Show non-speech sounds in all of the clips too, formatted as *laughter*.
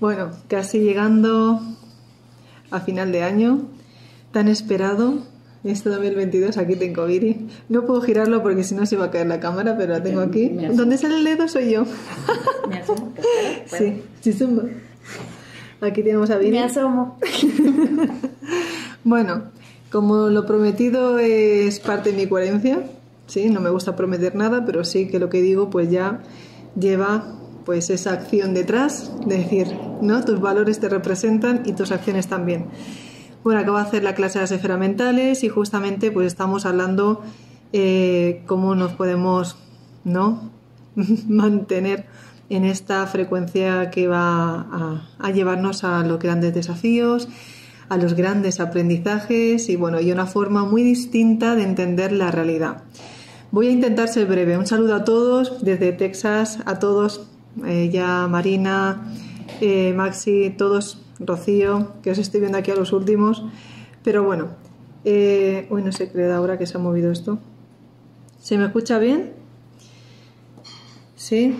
Bueno, casi llegando a final de año, tan esperado. Este 2022, aquí tengo Viri. No puedo girarlo porque si no se va a caer la cámara, pero la tengo aquí. ¿Dónde sale el dedo? Soy yo. *laughs* Me asomo. Sí, sí, suma. Aquí tenemos a Viri. Me asomo. *laughs* Bueno, como lo prometido es parte de mi coherencia, sí, no me gusta prometer nada, pero sí que lo que digo pues ya lleva pues esa acción detrás, de decir, ¿no? Tus valores te representan y tus acciones también. Bueno, acabo de hacer la clase de las mentales y justamente pues estamos hablando eh, cómo nos podemos, ¿no? *laughs* mantener en esta frecuencia que va a, a llevarnos a los grandes desafíos, a los grandes aprendizajes y bueno, y una forma muy distinta de entender la realidad. Voy a intentar ser breve. Un saludo a todos desde Texas, a todos, eh, ya Marina, eh, Maxi, todos, Rocío, que os estoy viendo aquí a los últimos. Pero bueno, eh, uy, no sé qué ahora que se ha movido esto. ¿Se me escucha bien? ¿Sí?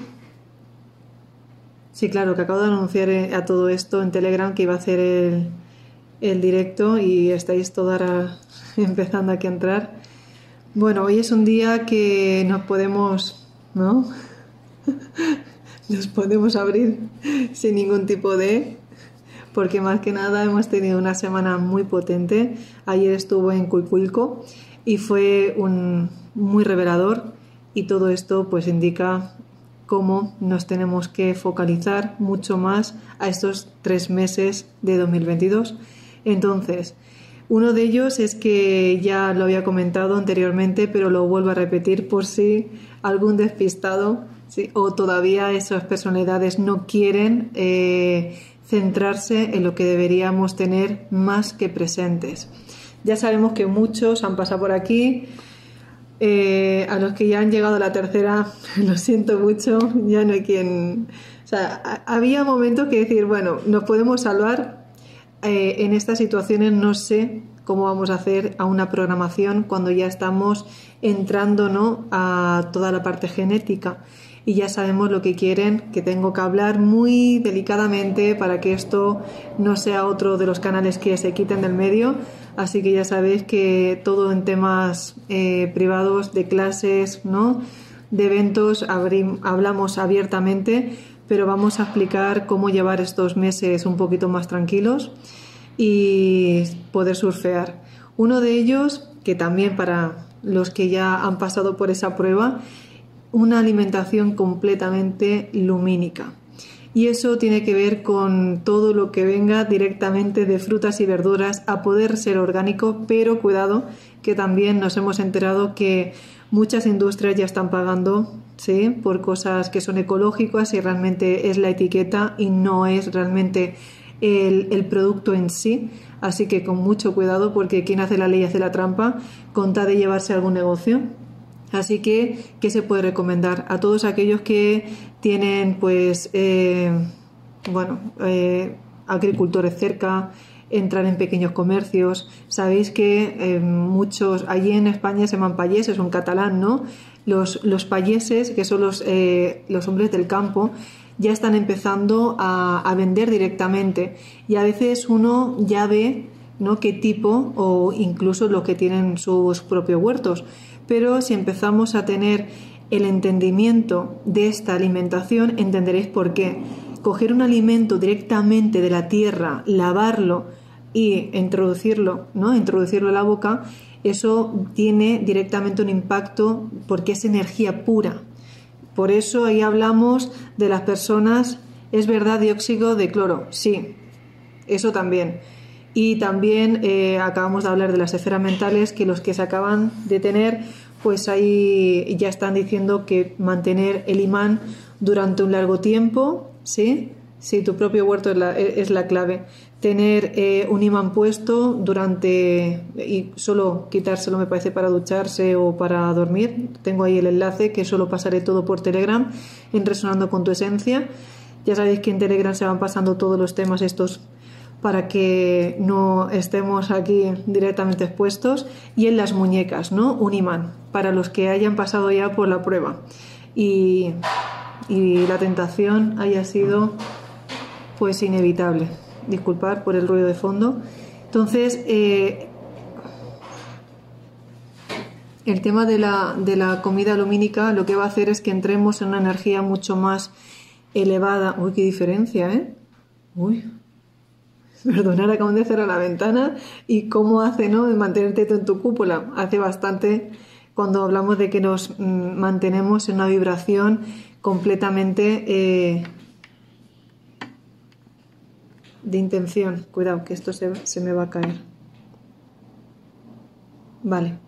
Sí, claro, que acabo de anunciar eh, a todo esto en Telegram que iba a hacer el, el directo y estáis todas *laughs* empezando aquí a entrar. Bueno, hoy es un día que nos podemos, ¿no? *laughs* nos podemos abrir sin ningún tipo de... Porque más que nada hemos tenido una semana muy potente. Ayer estuvo en Cuicuilco y fue un muy revelador y todo esto pues indica cómo nos tenemos que focalizar mucho más a estos tres meses de 2022. Entonces, uno de ellos es que ya lo había comentado anteriormente, pero lo vuelvo a repetir por si algún despistado o todavía esas personalidades no quieren eh, centrarse en lo que deberíamos tener más que presentes. Ya sabemos que muchos han pasado por aquí. Eh, a los que ya han llegado a la tercera, *laughs* lo siento mucho, ya no hay quien... O sea, ha- había momentos que decir, bueno, nos podemos salvar, eh, en estas situaciones no sé cómo vamos a hacer a una programación cuando ya estamos entrando ¿no? a toda la parte genética y ya sabemos lo que quieren, que tengo que hablar muy delicadamente para que esto no sea otro de los canales que se quiten del medio. Así que ya sabéis que todo en temas eh, privados, de clases, ¿no? de eventos, hablamos abiertamente, pero vamos a explicar cómo llevar estos meses un poquito más tranquilos y poder surfear. Uno de ellos, que también para los que ya han pasado por esa prueba, una alimentación completamente lumínica. Y eso tiene que ver con todo lo que venga directamente de frutas y verduras a poder ser orgánico, pero cuidado que también nos hemos enterado que muchas industrias ya están pagando ¿sí? por cosas que son ecológicas y realmente es la etiqueta y no es realmente el, el producto en sí. Así que con mucho cuidado porque quien hace la ley hace la trampa, con tal de llevarse algún negocio. Así que, ¿qué se puede recomendar? A todos aquellos que tienen, pues, eh, bueno, eh, agricultores cerca, entrar en pequeños comercios. Sabéis que eh, muchos, allí en España se llaman payeses, un catalán, ¿no? Los, los payeses, que son los, los hombres del campo, ya están empezando a, a vender directamente. Y a veces uno ya ve ¿no? qué tipo o incluso los que tienen sus propios huertos. Pero si empezamos a tener el entendimiento de esta alimentación, entenderéis por qué. Coger un alimento directamente de la tierra, lavarlo y introducirlo, ¿no? Introducirlo a la boca, eso tiene directamente un impacto porque es energía pura. Por eso ahí hablamos de las personas, es verdad, dióxido de cloro, sí, eso también. Y también eh, acabamos de hablar de las esferas mentales, que los que se acaban de tener, pues ahí ya están diciendo que mantener el imán durante un largo tiempo, ¿sí? Sí, tu propio huerto es la, es la clave. Tener eh, un imán puesto durante. y solo quitárselo, me parece, para ducharse o para dormir. Tengo ahí el enlace que solo pasaré todo por Telegram en Resonando con tu Esencia. Ya sabéis que en Telegram se van pasando todos los temas estos para que no estemos aquí directamente expuestos. Y en las muñecas, ¿no? Un imán, para los que hayan pasado ya por la prueba. Y, y la tentación haya sido pues inevitable. Disculpar por el ruido de fondo. Entonces, eh, el tema de la, de la comida lumínica lo que va a hacer es que entremos en una energía mucho más elevada. Uy, qué diferencia, ¿eh? Uy. Perdonad, acabo de cerrar la ventana y cómo hace, ¿no? Mantenerte en tu cúpula. Hace bastante cuando hablamos de que nos mm, mantenemos en una vibración completamente eh, de intención. Cuidado, que esto se, se me va a caer. Vale.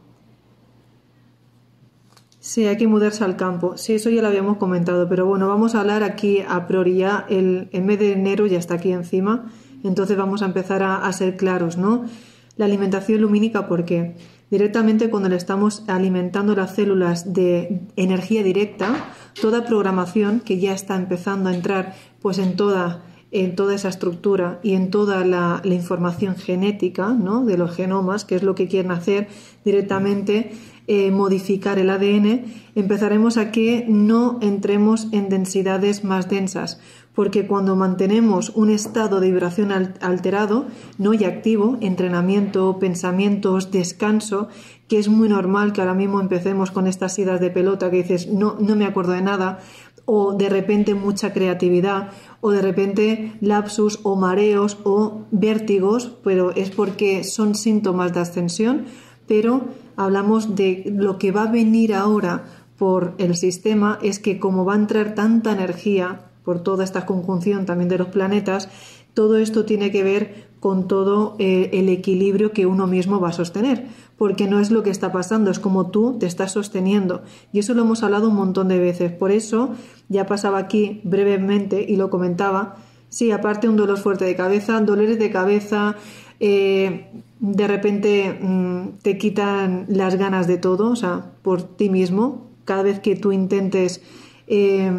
Sí, hay que mudarse al campo. Sí, eso ya lo habíamos comentado, pero bueno, vamos a hablar aquí a priori ya. El, el mes de enero ya está aquí encima, entonces vamos a empezar a, a ser claros, ¿no? La alimentación lumínica, ¿por qué? Directamente cuando le estamos alimentando las células de energía directa, toda programación que ya está empezando a entrar pues en toda en toda esa estructura y en toda la, información genética ¿no? de los genomas, que es lo que quieren hacer directamente, eh, modificar el ADN, empezaremos a que no entremos en densidades más densas, porque cuando mantenemos un estado de vibración alterado, no y activo, entrenamiento, pensamientos, descanso, que es muy normal que ahora mismo empecemos con estas idas de pelota que dices, no, no me acuerdo de nada, o de repente mucha creatividad, o de repente lapsus o mareos o vértigos, pero es porque son síntomas de ascensión, pero hablamos de lo que va a venir ahora por el sistema, es que como va a entrar tanta energía por toda esta conjunción también de los planetas, todo esto tiene que ver con todo eh, el equilibrio que uno mismo va a sostener, porque no es lo que está pasando, es como tú te estás sosteniendo. Y eso lo hemos hablado un montón de veces. Por eso ya pasaba aquí brevemente y lo comentaba. Sí, aparte un dolor fuerte de cabeza, dolores de cabeza, eh, de repente mm, te quitan las ganas de todo, o sea, por ti mismo. Cada vez que tú intentes eh,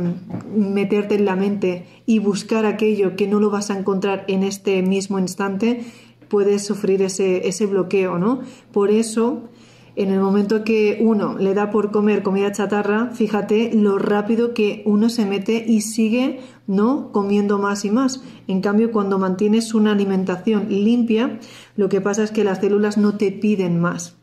meterte en la mente y buscar aquello que no lo vas a encontrar en este mismo instante, puedes sufrir ese, ese bloqueo, ¿no? Por eso en el momento que uno le da por comer comida chatarra, fíjate lo rápido que uno se mete y sigue no comiendo más y más. En cambio, cuando mantienes una alimentación limpia, lo que pasa es que las células no te piden más.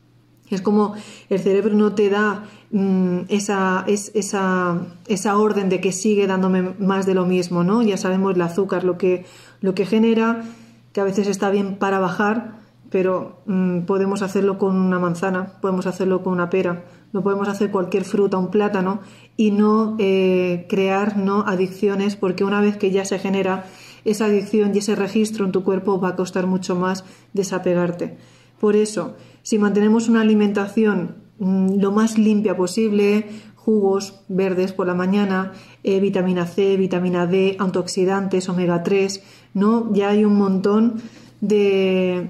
Es como el cerebro no te da mm, esa, esa, esa, orden de que sigue dándome más de lo mismo, ¿no? Ya sabemos el azúcar lo que, lo que genera, que a veces está bien para bajar, pero mm, podemos hacerlo con una manzana, podemos hacerlo con una pera, no podemos hacer cualquier fruta, un plátano y no eh, crear no adicciones porque una vez que ya se genera esa adicción y ese registro en tu cuerpo va a costar mucho más desapegarte. Por eso, si mantenemos una alimentación mm, lo más limpia posible, jugos verdes por la mañana, eh, vitamina C, vitamina D, antioxidantes, omega 3, ¿no? Ya hay un montón de,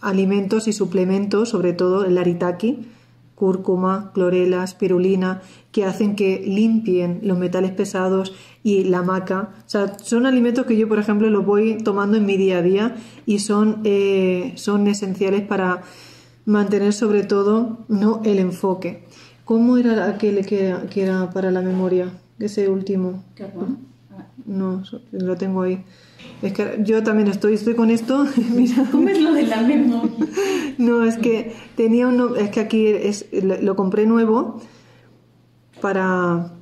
alimentos y suplementos, sobre todo el aritaki, cúrcuma, clorela, espirulina, que hacen que limpien los metales pesados y la maca. O sea, son alimentos que yo, por ejemplo, los voy tomando en mi día a día y son, eh, son esenciales para mantener sobre todo ¿no? el enfoque. ¿Cómo era aquel que, que era para la memoria? Ese último. No, lo tengo ahí. Es que yo también estoy, estoy con esto. *laughs* ¿Cómo es lo de la memoria? *laughs* No, es que tenía uno, es que aquí es, lo, compré nuevo para,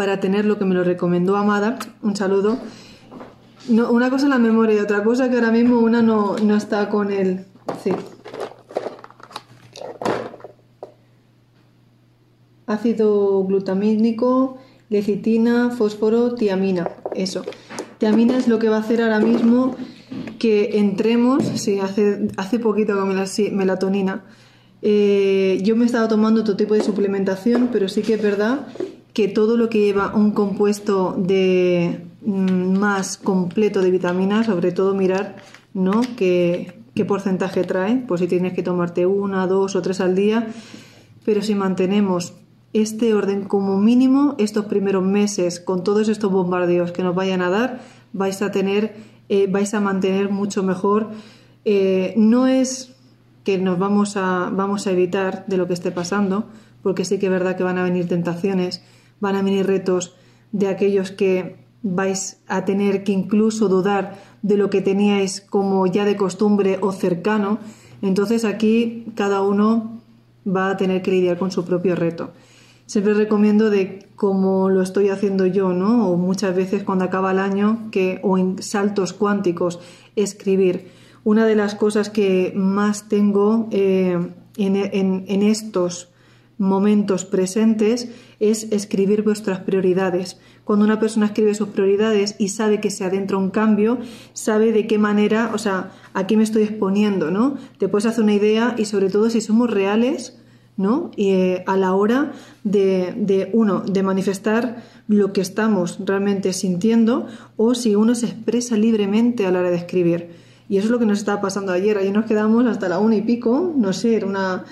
para tener lo que me lo recomendó Amada. Un saludo. No, una cosa es la memoria y otra cosa que ahora mismo una no, no está con el. Sí. Ácido glutamínico, lecitina, fósforo, tiamina. Eso. Tiamina es lo que va a hacer ahora mismo que entremos, sí, hace, hace poquito con la melatonina. Eh, yo me he estado tomando otro tipo de suplementación, pero sí que es verdad que todo lo que lleva un compuesto de mm, más completo de vitaminas, sobre todo mirar ¿no? qué, qué porcentaje trae, pues si tienes que tomarte una, dos o tres al día, pero si mantenemos este orden como mínimo estos primeros meses con todos estos bombardeos que nos vayan a dar, vais a tener, eh, vais a mantener mucho mejor. Eh, no es que nos vamos a, vamos a evitar de lo que esté pasando, porque sí que es verdad que van a venir tentaciones, van a venir retos de aquellos que vais a tener que incluso dudar de lo que teníais como ya de costumbre o cercano. Entonces aquí cada uno va a tener que lidiar con su propio reto. Siempre recomiendo de como lo estoy haciendo yo, ¿no? O muchas veces cuando acaba el año, que, o en saltos cuánticos, escribir. Una de las cosas que más tengo eh, en estos momentos presentes es escribir vuestras prioridades. Cuando una persona escribe sus prioridades y sabe que se adentra un cambio, sabe de qué manera, o sea, a qué me estoy exponiendo, ¿no? Te puedes hacer una idea y sobre todo si somos reales, ¿no? Y eh, a la hora de, de, uno, de manifestar lo que estamos realmente sintiendo o si uno se expresa libremente a la hora de escribir. Y eso es lo que nos estaba pasando ayer. Ayer nos quedamos hasta la una y pico, no sé, era una,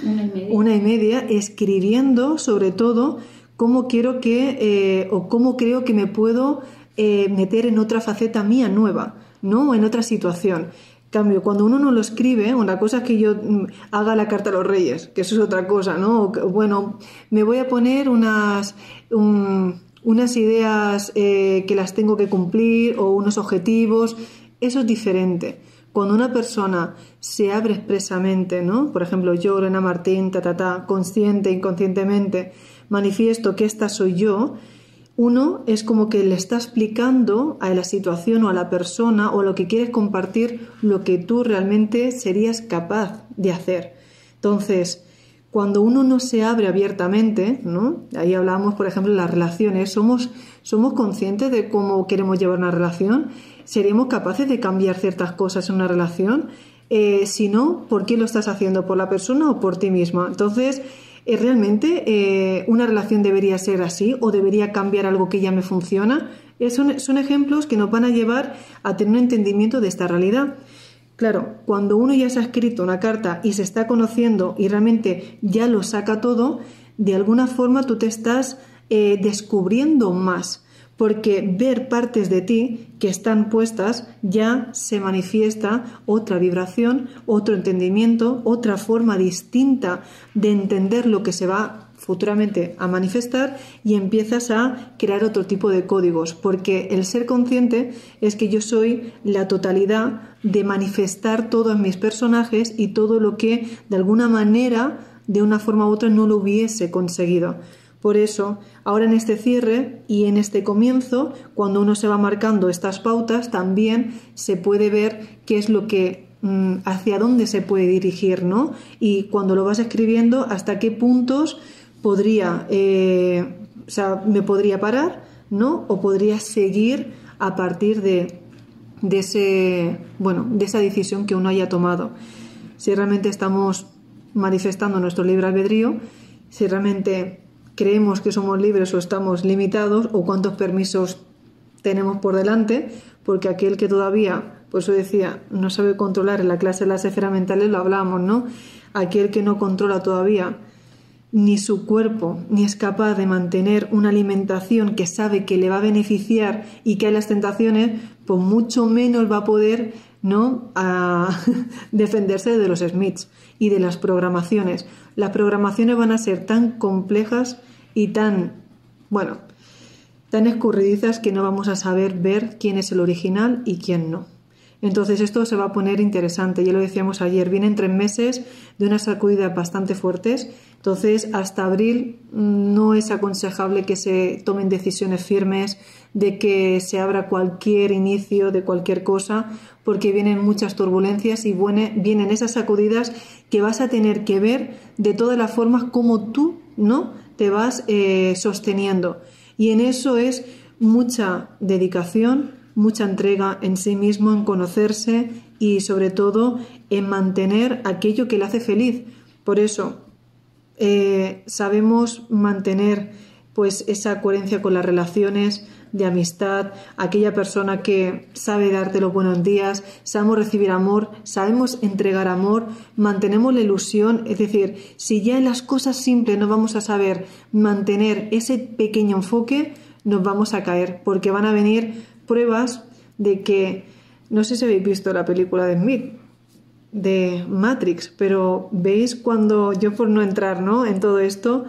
una, y, media. escribiendo sobre todo cómo quiero que, eh, o cómo creo que me puedo eh, meter en otra faceta mía nueva, ¿no? O en otra situación. Cambio, cuando uno no lo escribe, una cosa es que yo mm, haga la carta a los reyes, que eso es otra cosa, ¿no? bueno, me voy a poner unas, unas ideas eh, que las tengo que cumplir o unos objetivos, eso es diferente cuando una persona se abre expresamente, ¿no? Por ejemplo, yo, Lorena Martín, ta, ta, ta, consciente, inconscientemente, manifiesto que esta soy yo, uno es como que le está explicando a la situación o a la persona o lo que quieres compartir lo que tú realmente serías capaz de hacer. Entonces, cuando uno no se abre abiertamente, ¿no? Ahí hablamos, por ejemplo, de las relaciones, somos, somos conscientes de cómo queremos llevar una relación ¿Seremos capaces de cambiar ciertas cosas en una relación? Eh, si no, ¿por qué lo estás haciendo? ¿Por la persona o por ti misma? Entonces, eh, ¿realmente eh, una relación debería ser así o debería cambiar algo que ya me funciona? Son, son ejemplos que nos van a llevar a tener un entendimiento de esta realidad. Claro, cuando uno ya se ha escrito una carta y se está conociendo y realmente ya lo saca todo, de alguna forma tú te estás descubriendo más porque ver partes de ti que están puestas ya se manifiesta otra vibración, otro entendimiento, otra forma distinta de entender lo que se va futuramente a manifestar y empiezas a crear otro tipo de códigos, porque el ser consciente es que yo soy la totalidad de manifestar todos mis personajes y todo lo que de alguna manera, de una forma u otra, no lo hubiese conseguido. Por eso, ahora en este cierre y en este comienzo, cuando uno se va marcando estas pautas, también se puede ver qué es lo que mm, hacia dónde se puede dirigir, ¿no? Y cuando lo vas escribiendo, hasta qué puntos podría, eh, o sea, me podría parar, ¿no? O podría seguir a partir de, de ese, bueno, de esa decisión que uno haya tomado. Si realmente estamos manifestando nuestro libre albedrío, si realmente creemos que somos libres o estamos limitados o cuántos permisos tenemos por delante, porque aquel que todavía, por eso decía, no sabe controlar en la clase de las esferas mentales, lo hablamos, ¿no? Aquel que no controla todavía ni su cuerpo, ni es capaz de mantener una alimentación que sabe que le va a beneficiar y que hay las tentaciones, pues mucho menos va a poder ¿no? a *laughs* defenderse de los Smiths y de las programaciones. Las programaciones van a ser tan complejas y tan, bueno, tan escurridizas que no vamos a saber ver quién es el original y quién no. Entonces esto se va a poner interesante, ya lo decíamos ayer, vienen tres meses de unas sacudidas bastante fuertes, entonces hasta abril no es aconsejable que se tomen decisiones firmes, de que se abra cualquier inicio de cualquier cosa, porque vienen muchas turbulencias y vienen esas sacudidas que vas a tener que ver de todas las formas como tú, ¿no? te vas eh, sosteniendo. Y en eso es mucha dedicación, mucha entrega en sí mismo, en conocerse y sobre todo en mantener aquello que le hace feliz. Por eso eh, sabemos mantener pues esa coherencia con las relaciones de amistad, aquella persona que sabe darte los buenos días, sabemos recibir amor, sabemos entregar amor, mantenemos la ilusión, es decir, si ya en las cosas simples no vamos a saber mantener ese pequeño enfoque, nos vamos a caer, porque van a venir pruebas de que, no sé si habéis visto la película de Smith, de Matrix, pero veis cuando yo por no entrar ¿no? en todo esto,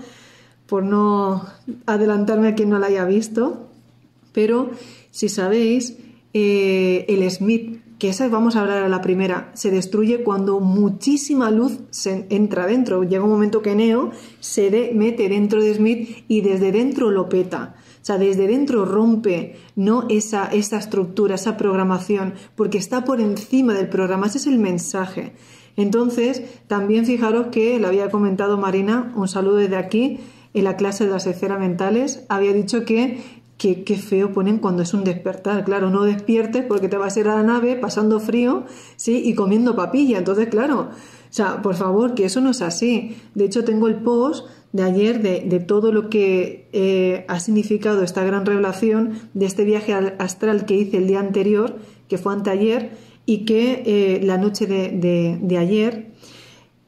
por no adelantarme a quien no la haya visto, pero si sabéis, eh, el Smith, que esa vamos a hablar a la primera, se destruye cuando muchísima luz entra dentro. Llega un momento que Neo se mete dentro de Smith y desde dentro lo peta. Sea, desde dentro rompe no esa, esa estructura, esa programación, porque está por encima del programa. Ese es el mensaje. Entonces, también fijaros que lo había comentado Marina, un saludo desde aquí, en la clase de las esferas mentales, había dicho que qué, feo ponen cuando es un despertar. Claro, no despiertes porque te vas a ir a la nave pasando frío, ¿sí? Y comiendo papilla. Entonces, claro, o sea, por favor, que eso no es así. De hecho, tengo el post de ayer de, todo lo que eh, ha significado esta gran revelación de este viaje astral que hice el día anterior, que fue anteayer, y que eh, la noche de, de, ayer,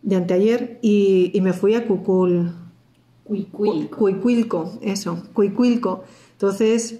de anteayer, y, y me fui a Cucul. Cuicuilco. Cuicuilco, eso, Cuicuilco. Entonces,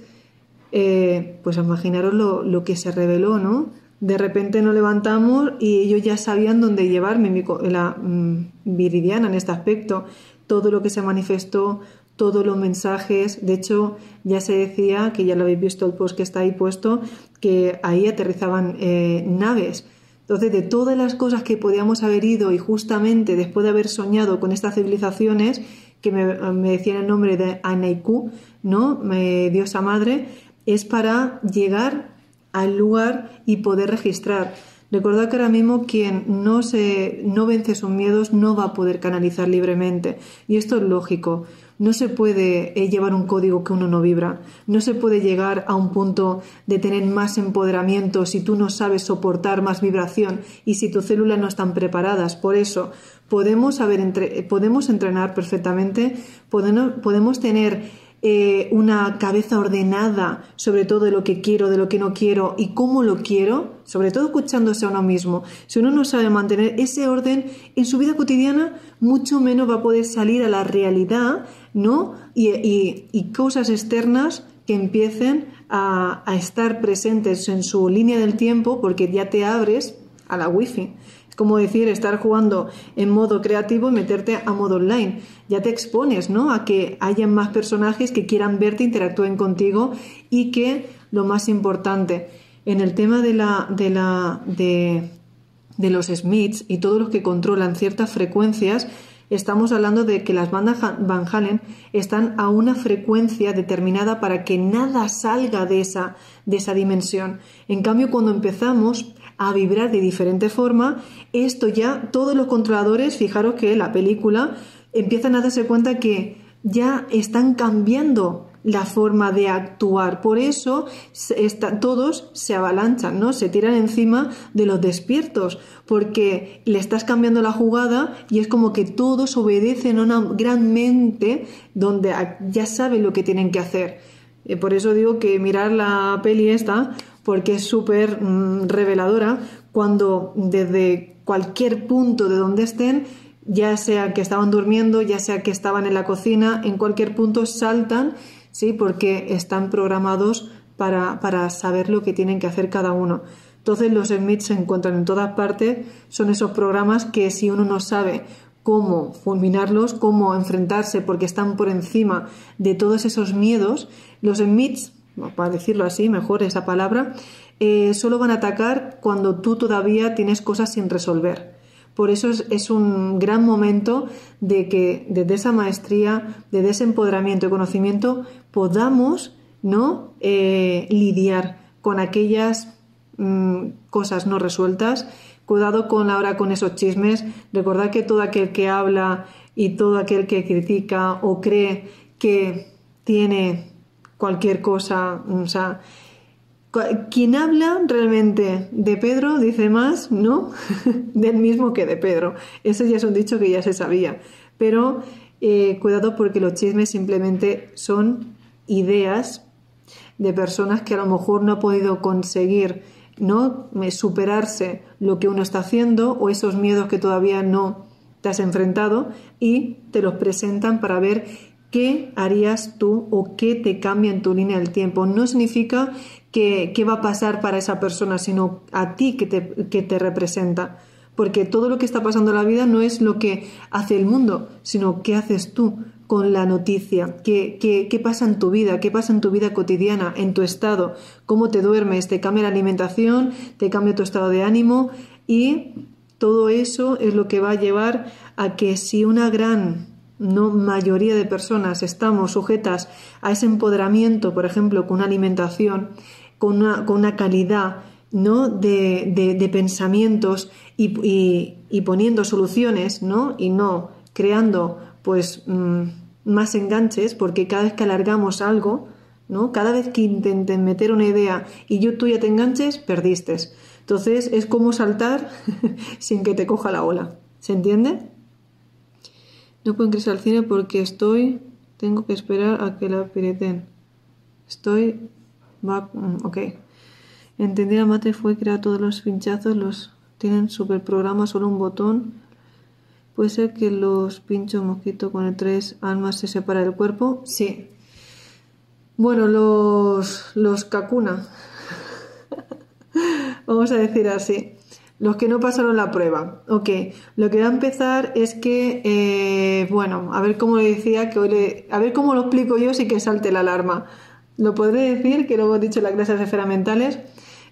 eh, pues imaginaros lo, que se reveló, ¿no? De repente nos levantamos y ellos ya sabían dónde llevarme, la mm, viridiana en este aspecto, todo lo que se manifestó, todos los mensajes. De hecho, ya se decía, que ya lo habéis visto el post que está ahí puesto, que ahí aterrizaban eh, naves. Entonces, de todas las cosas que podíamos haber ido y justamente después de haber soñado con estas civilizaciones, que me, decían el nombre de Anaiku, ¿no? diosa madre, es para llegar al lugar y poder registrar. Recordad que ahora mismo quien no, se, no vence sus miedos no va a poder canalizar libremente. Y esto es lógico. No se puede eh, llevar un código que uno no vibra. No se puede llegar a un punto de tener más empoderamiento si tú no sabes soportar más vibración y si tus células no están preparadas. Por eso podemos, saber podemos entrenar perfectamente, podemos, podemos tener eh, una cabeza ordenada sobre todo de lo que quiero, de lo que no quiero y cómo lo quiero, sobre todo escuchándose a uno mismo. Si uno no sabe mantener ese orden en su vida cotidiana, mucho menos va a poder salir a la realidad, ¿no? Y, cosas externas que empiecen a, a estar presentes en su línea del tiempo porque ya te abres a la wifi como decir estar jugando en modo creativo y meterte a modo online. Ya te expones, ¿no? A que haya más personajes que quieran verte, interactúen contigo y que, lo más importante, en el tema de la, de la, de, de los Smiths y todos los que controlan ciertas frecuencias, estamos hablando de que las bandas Van Halen están a una frecuencia determinada para que nada salga de esa, de esa dimensión. En cambio, cuando empezamos a vibrar de diferente forma, esto ya todos los controladores, fijaros que la película empiezan a darse cuenta que ya están cambiando la forma de actuar. Por eso todos se avalanchan, ¿no? Se tiran encima de los despiertos, porque le estás cambiando la jugada y es como que todos obedecen a una gran mente donde ya saben lo que tienen que hacer. Eh, por eso digo que mirar la peli esta porque es súper mm, reveladora cuando desde cualquier punto de donde estén, ya sea que estaban durmiendo, ya sea que estaban en la cocina, en cualquier punto saltan, ¿sí? porque están programados para, para saber lo que tienen que hacer cada uno. Entonces los Smiths se encuentran en todas partes, son esos programas que si uno no sabe cómo fulminarlos, cómo enfrentarse, porque están por encima de todos esos miedos, los Smiths para decirlo así, mejor esa palabra, eh, solo van a atacar cuando tú todavía tienes cosas sin resolver. Por eso es, un gran momento de que desde esa maestría, desde ese empoderamiento y conocimiento, podamos ¿no? Eh, lidiar con aquellas mm, cosas no resueltas. Cuidado con ahora con esos chismes. Recordad que todo aquel que habla y todo aquel que critica o cree que tiene cualquier cosa, o sea, quien habla realmente de Pedro dice más, ¿no? *laughs* Del mismo que de Pedro. Ese ya es un dicho que ya se sabía. Pero eh, cuidado porque los chismes simplemente son ideas de personas que a lo mejor no ha podido conseguir no superarse lo que uno está haciendo o esos miedos que todavía no te has enfrentado y te los presentan para ver qué harías tú o qué te cambia en tu línea del tiempo. No significa que, qué va a pasar para esa persona, sino a ti que te, que te representa. Porque todo lo que está pasando en la vida no es lo que hace el mundo, sino qué haces tú con la noticia, qué, qué, qué pasa en tu vida, qué pasa en tu vida cotidiana, en tu estado, cómo te duermes, te cambia la alimentación, te cambia tu estado de ánimo y todo eso es lo que va a llevar a que si una gran no mayoría de personas estamos sujetas a ese empoderamiento, por ejemplo, con una alimentación, con una, calidad ¿no? de, pensamientos y, y, poniendo soluciones ¿no? y no creando pues mm, más enganches, porque cada vez que alargamos algo, ¿no? cada vez que intenten meter una idea y yo tú ya te enganches, perdiste. Entonces es como saltar *laughs* sin que te coja la ola. ¿Se entiende? No puedo ingresar al cine porque estoy. Tengo que esperar a que la pireten. Estoy. Va, mm, ok. Entendí la mate fue crear todos los pinchazos, los tienen super programa, solo un botón. Puede ser que los pinchos mosquito con el tres almas se separa del cuerpo. Sí. Bueno, los. los Kakuna. *laughs* Vamos a decir así. Los que no pasaron la prueba. Ok, lo que va a empezar es que, eh, bueno, a ver cómo le decía, que hoy a ver cómo lo explico yo sin que salte la alarma. Lo podré decir, que lo hemos dicho las clases de mentales.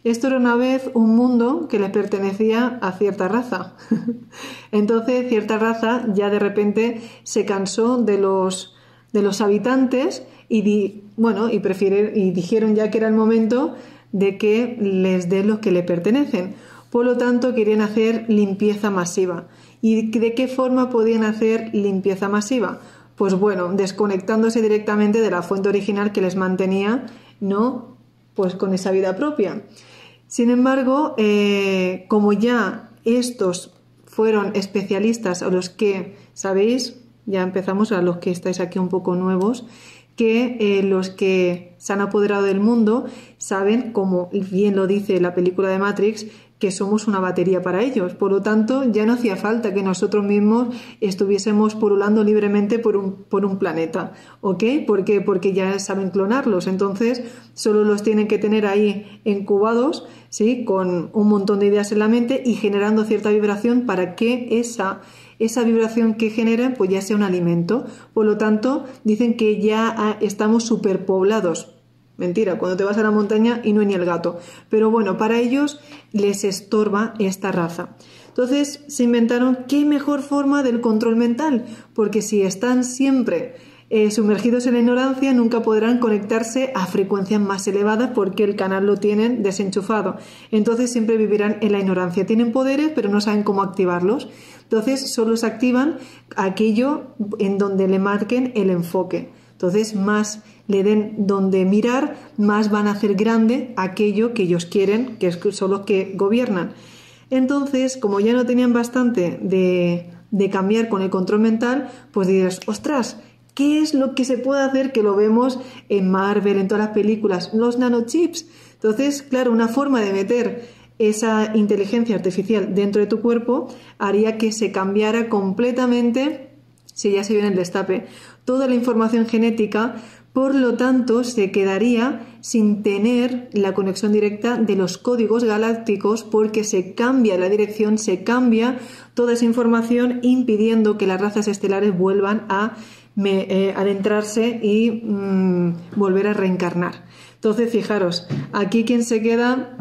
Esto era una vez un mundo que le pertenecía a cierta raza. *laughs* Entonces, cierta raza ya de repente se cansó de los, de los habitantes y, bueno, y, y dijeron ya que era el momento de que les dé los que le pertenecen. Por lo tanto, querían hacer limpieza masiva. ¿Y de qué forma podían hacer limpieza masiva? Pues bueno, desconectándose directamente de la fuente original que les mantenía, ¿no? Pues con esa vida propia. Sin embargo, eh, como ya estos fueron especialistas a los que, ¿sabéis? Ya empezamos a los que estáis aquí un poco nuevos, que eh, los que se han apoderado del mundo saben, como bien lo dice la película de Matrix, que somos una batería para ellos. Por lo tanto, ya no hacía falta que nosotros mismos estuviésemos pululando libremente por un, por un planeta. ¿Ok? Porque ya saben clonarlos. Entonces, solo los tienen que tener ahí incubados, ¿sí? Con un montón de ideas en la mente y generando cierta vibración para que esa esa vibración que generen pues ya sea un alimento. Por lo tanto, dicen que ya estamos superpoblados Mentira, cuando te vas a la montaña y no hay ni el gato. Pero bueno, para ellos les estorba esta raza. Entonces se inventaron qué mejor forma del control mental, porque si están siempre eh, sumergidos en la ignorancia, nunca podrán conectarse a frecuencias más elevadas porque el canal lo tienen desenchufado. Entonces siempre vivirán en la ignorancia. Tienen poderes, pero no saben cómo activarlos. Entonces solo se activan aquello en donde le marquen el enfoque. Entonces más le den donde mirar, más van a hacer grande aquello que ellos quieren, que son los que gobiernan. Entonces, como ya no tenían bastante de, cambiar con el control mental, pues dirás, ostras, ¿qué es lo que se puede hacer que lo vemos en Marvel, en todas las películas? Los nanochips. Entonces, claro, una forma de meter esa inteligencia artificial dentro de tu cuerpo haría que se cambiara completamente, si ya se viene el destape, toda la información genética por lo tanto, se quedaría sin tener la conexión directa de los códigos galácticos porque se cambia la dirección, se cambia toda esa información impidiendo que las razas estelares vuelvan a eh, adentrarse y mm, volver a reencarnar. Entonces, fijaros, aquí quien se queda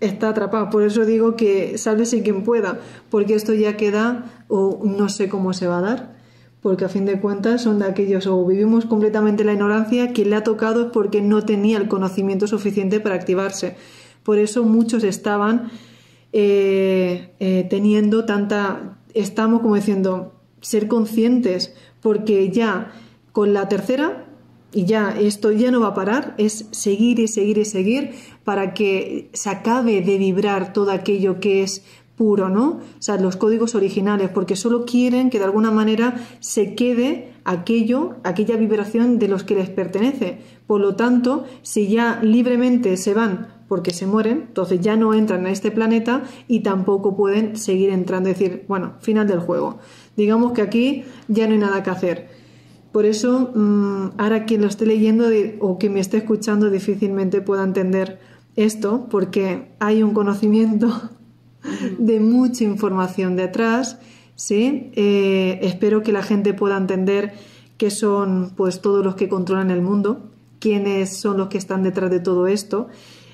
está atrapado. Por eso digo que sálvese quien pueda, porque esto ya queda o no sé cómo se va a dar porque a fin de cuentas son de aquellos o vivimos completamente la ignorancia, quien le ha tocado es porque no tenía el conocimiento suficiente para activarse. Por eso muchos estaban eh, eh, teniendo tanta, estamos como diciendo, ser conscientes, porque ya con la tercera, y ya esto ya no va a parar, es seguir y seguir y seguir para que se acabe de vibrar todo aquello que es puro, ¿no? O sea, los códigos originales, porque solo quieren que de alguna manera se quede aquello, aquella vibración de los que les pertenece. Por lo tanto, si ya libremente se van porque se mueren, entonces ya no entran a este planeta y tampoco pueden seguir entrando. Es decir, bueno, final del juego. Digamos que aquí ya no hay nada que hacer. Por eso, mm, ahora quien lo esté leyendo o que me esté escuchando difícilmente pueda entender esto, porque hay un conocimiento de mucha información detrás. ¿sí? Eh, espero que la gente pueda entender qué son pues todos los que controlan el mundo, quiénes son los que están detrás de todo esto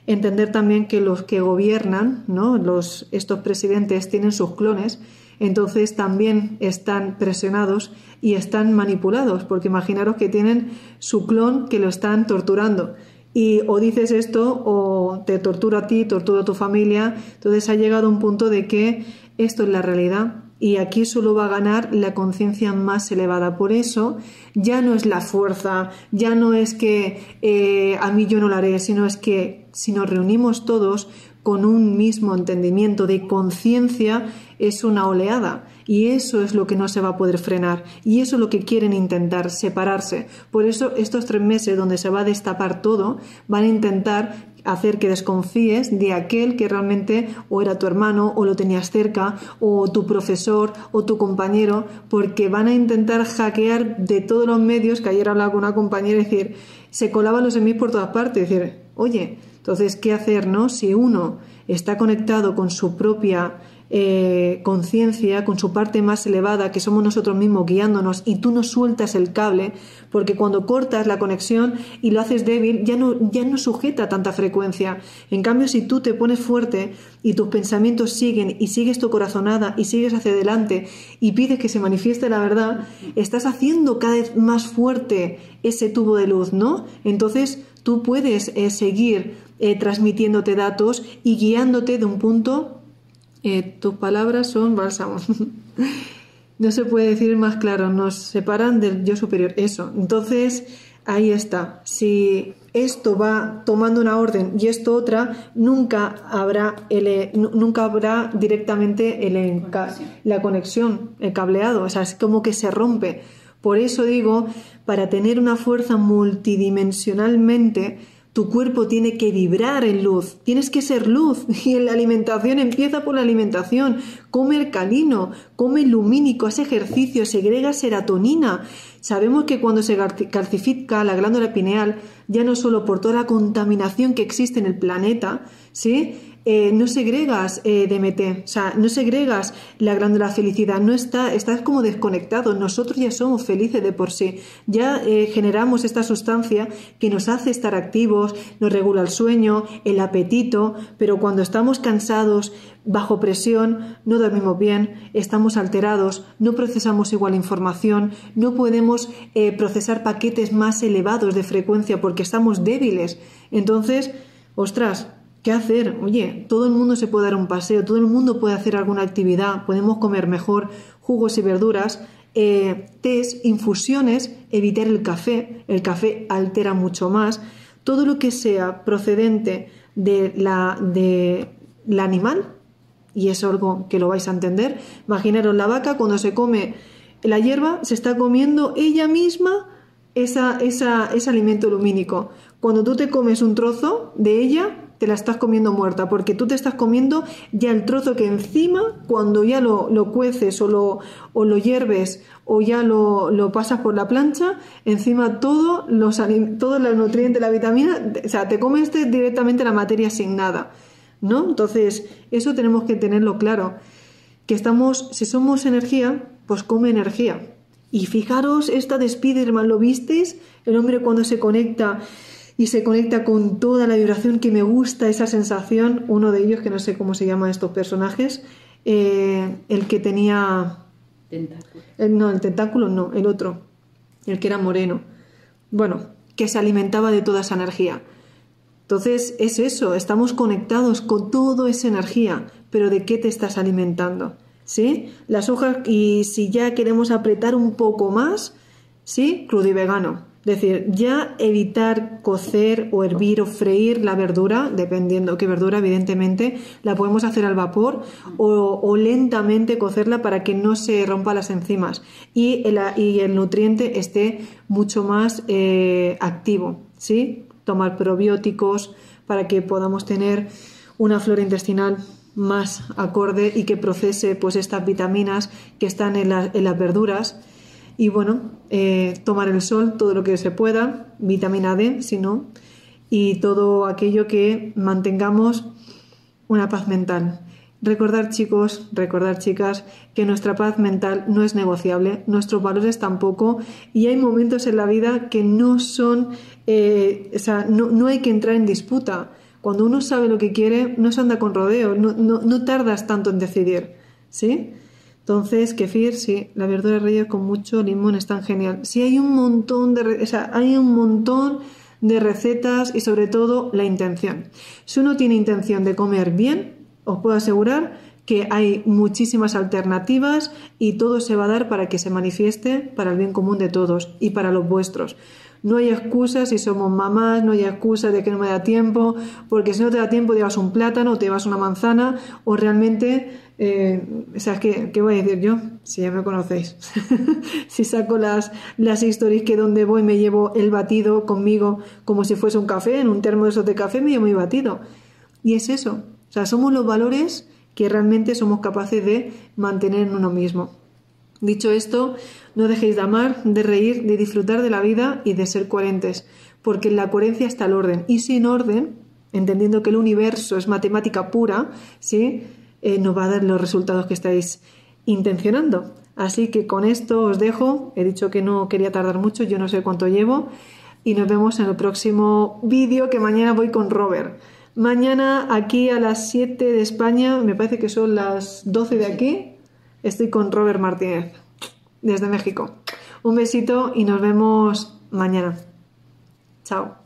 Entender también que los que gobiernan, ¿no? los, estos presidentes tienen sus clones, entonces también están presionados y están manipulados, porque imaginaros que tienen su clon que lo están torturando. Y o dices esto o te tortura a ti, tortura a tu familia. Entonces ha llegado un punto de que esto es la realidad y aquí solo va a ganar la conciencia más elevada. Por eso ya no es la fuerza, ya no es que eh, a mí yo no lo haré, sino es que si nos reunimos todos con un mismo entendimiento de conciencia, es una oleada. Y eso es lo que no se va a poder frenar. Y eso es lo que quieren intentar, separarse. Por eso estos tres meses donde se va a destapar todo, van a intentar hacer que desconfíes de aquel que realmente o era tu hermano o lo tenías cerca o tu profesor o tu compañero porque van a intentar hackear de todos los medios que ayer hablaba con una compañera es decir se colaban los emails por todas partes es decir oye entonces qué hacer no si uno está conectado con su propia eh, conciencia, con su parte más elevada, que somos nosotros mismos guiándonos, y tú no sueltas el cable, porque cuando cortas la conexión y lo haces débil, ya no, ya no sujeta tanta frecuencia. En cambio, si tú te pones fuerte y tus pensamientos siguen y sigues tu corazonada y sigues hacia adelante y pides que se manifieste la verdad, estás haciendo cada vez más fuerte ese tubo de luz, ¿no? Entonces tú puedes eh, seguir eh, transmitiéndote datos y guiándote de un punto eh, tus palabras son bálsamo. *laughs* no se puede decir más claro, nos separan del yo superior. Eso. Entonces, ahí está. Si esto va tomando una orden y esto otra, nunca habrá, el, nunca habrá directamente el, la conexión, el cableado. O sea, es como que se rompe. Por eso digo, para tener una fuerza multidimensionalmente, tu cuerpo tiene que vibrar en luz, tienes que ser luz *laughs* y en la alimentación empieza por la alimentación. Come alcalino, come lumínico, haz ejercicio, segrega serotonina. Sabemos que cuando se calcifica la glándula pineal, ya no solo por toda la contaminación que existe en el planeta, ¿sí? Eh, no segregas eh, DMT, o sea, no segregas la glándula felicidad, no está, estás como desconectado. Nosotros ya somos felices de por sí, ya eh, generamos esta sustancia que nos hace estar activos, nos regula el sueño, el apetito, pero cuando estamos cansados, bajo presión, no dormimos bien, estamos alterados, no procesamos igual información, no podemos procesar paquetes más elevados de frecuencia porque estamos débiles. Entonces, ostras, ¿Qué hacer? Oye, todo el mundo se puede dar un paseo, todo el mundo puede hacer alguna actividad, podemos comer mejor jugos y verduras, eh, tés, infusiones, evitar el café, el café altera mucho más, todo lo que sea procedente de la, de la animal, y es algo que lo vais a entender, imaginaros la vaca cuando se come la hierba, se está comiendo ella misma esa, esa, ese alimento lumínico. Cuando tú te comes un trozo de ella, te la estás comiendo muerta, porque tú te estás comiendo ya el trozo que encima, cuando ya lo, lo cueces o lo, o lo hierves o ya lo, lo, pasas por la plancha, encima todo los, todos los nutrientes, la vitamina, o sea, te comes directamente la materia sin nada, ¿no? Entonces, eso tenemos que tenerlo claro, que estamos, si somos energía, pues come energía. Y fijaros, esta de Spiderman, ¿lo visteis? El hombre cuando se conecta y se conecta con toda la vibración que me gusta, esa sensación. Uno de ellos, que no sé cómo se llaman estos personajes, eh, el que tenía... Tentáculo. no, el tentáculo no, el otro, el que era moreno. Bueno, que se alimentaba de toda esa energía. Entonces es eso, estamos conectados con toda esa energía, pero ¿de qué te estás alimentando? ¿Sí? Las hojas, y si ya queremos apretar un poco más, ¿sí? Crudo y vegano Es decir, ya evitar cocer o hervir o freír la verdura, dependiendo qué verdura, evidentemente, la podemos hacer al vapor o, lentamente cocerla para que no se rompa las enzimas y el, y el nutriente esté mucho más eh, activo. ¿sí? Tomar probióticos para que podamos tener una flora intestinal más acorde y que procese pues estas vitaminas que están en, en las verduras y bueno, eh, tomar el sol todo lo que se pueda, vitamina D, si no, y todo aquello que mantengamos una paz mental. Recordar chicos, recordar chicas, que nuestra paz mental no es negociable, nuestros valores tampoco, y hay momentos en la vida que no son, eh, o sea, no, no, hay que entrar en disputa. Cuando uno sabe lo que quiere, no se anda con rodeo, no, no, no tardas tanto en decidir, ¿sí? Entonces, kefir, sí, la verdura rellena con mucho limón es tan genial. Sí, hay un montón de, o sea, hay un montón de recetas y sobre todo la intención. Si uno tiene intención de comer bien, os puedo asegurar que hay muchísimas alternativas y todo se va a dar para que se manifieste para el bien común de todos y para los vuestros. No hay excusas si somos mamás, no hay excusas de que no me da tiempo, porque si no te da tiempo te llevas un plátano, te llevas una manzana o realmente eh, o sea, ¿qué, ¿qué, voy a decir yo? Si ya me conocéis. *laughs* si saco las, las historias que donde voy me llevo el batido conmigo como si fuese un café, en un termo de esos de café me llevo mi batido. Y es eso. O sea, somos los valores que realmente somos capaces de mantener en uno mismo. Dicho esto, no dejéis de amar, de reír, de disfrutar de la vida y de ser coherentes, porque en la coherencia está el orden. Y sin orden, entendiendo que el universo es matemática pura, ¿sí? Eh, nos va a dar los resultados que estáis intencionando. Así que con esto os dejo. He dicho que no quería tardar mucho, yo no sé cuánto llevo. Y nos vemos en el próximo vídeo que mañana voy con Robert. Mañana aquí a las 7 de España, me parece que son las 12 de aquí, estoy con Robert Martínez desde México. Un besito y nos vemos mañana. Chao.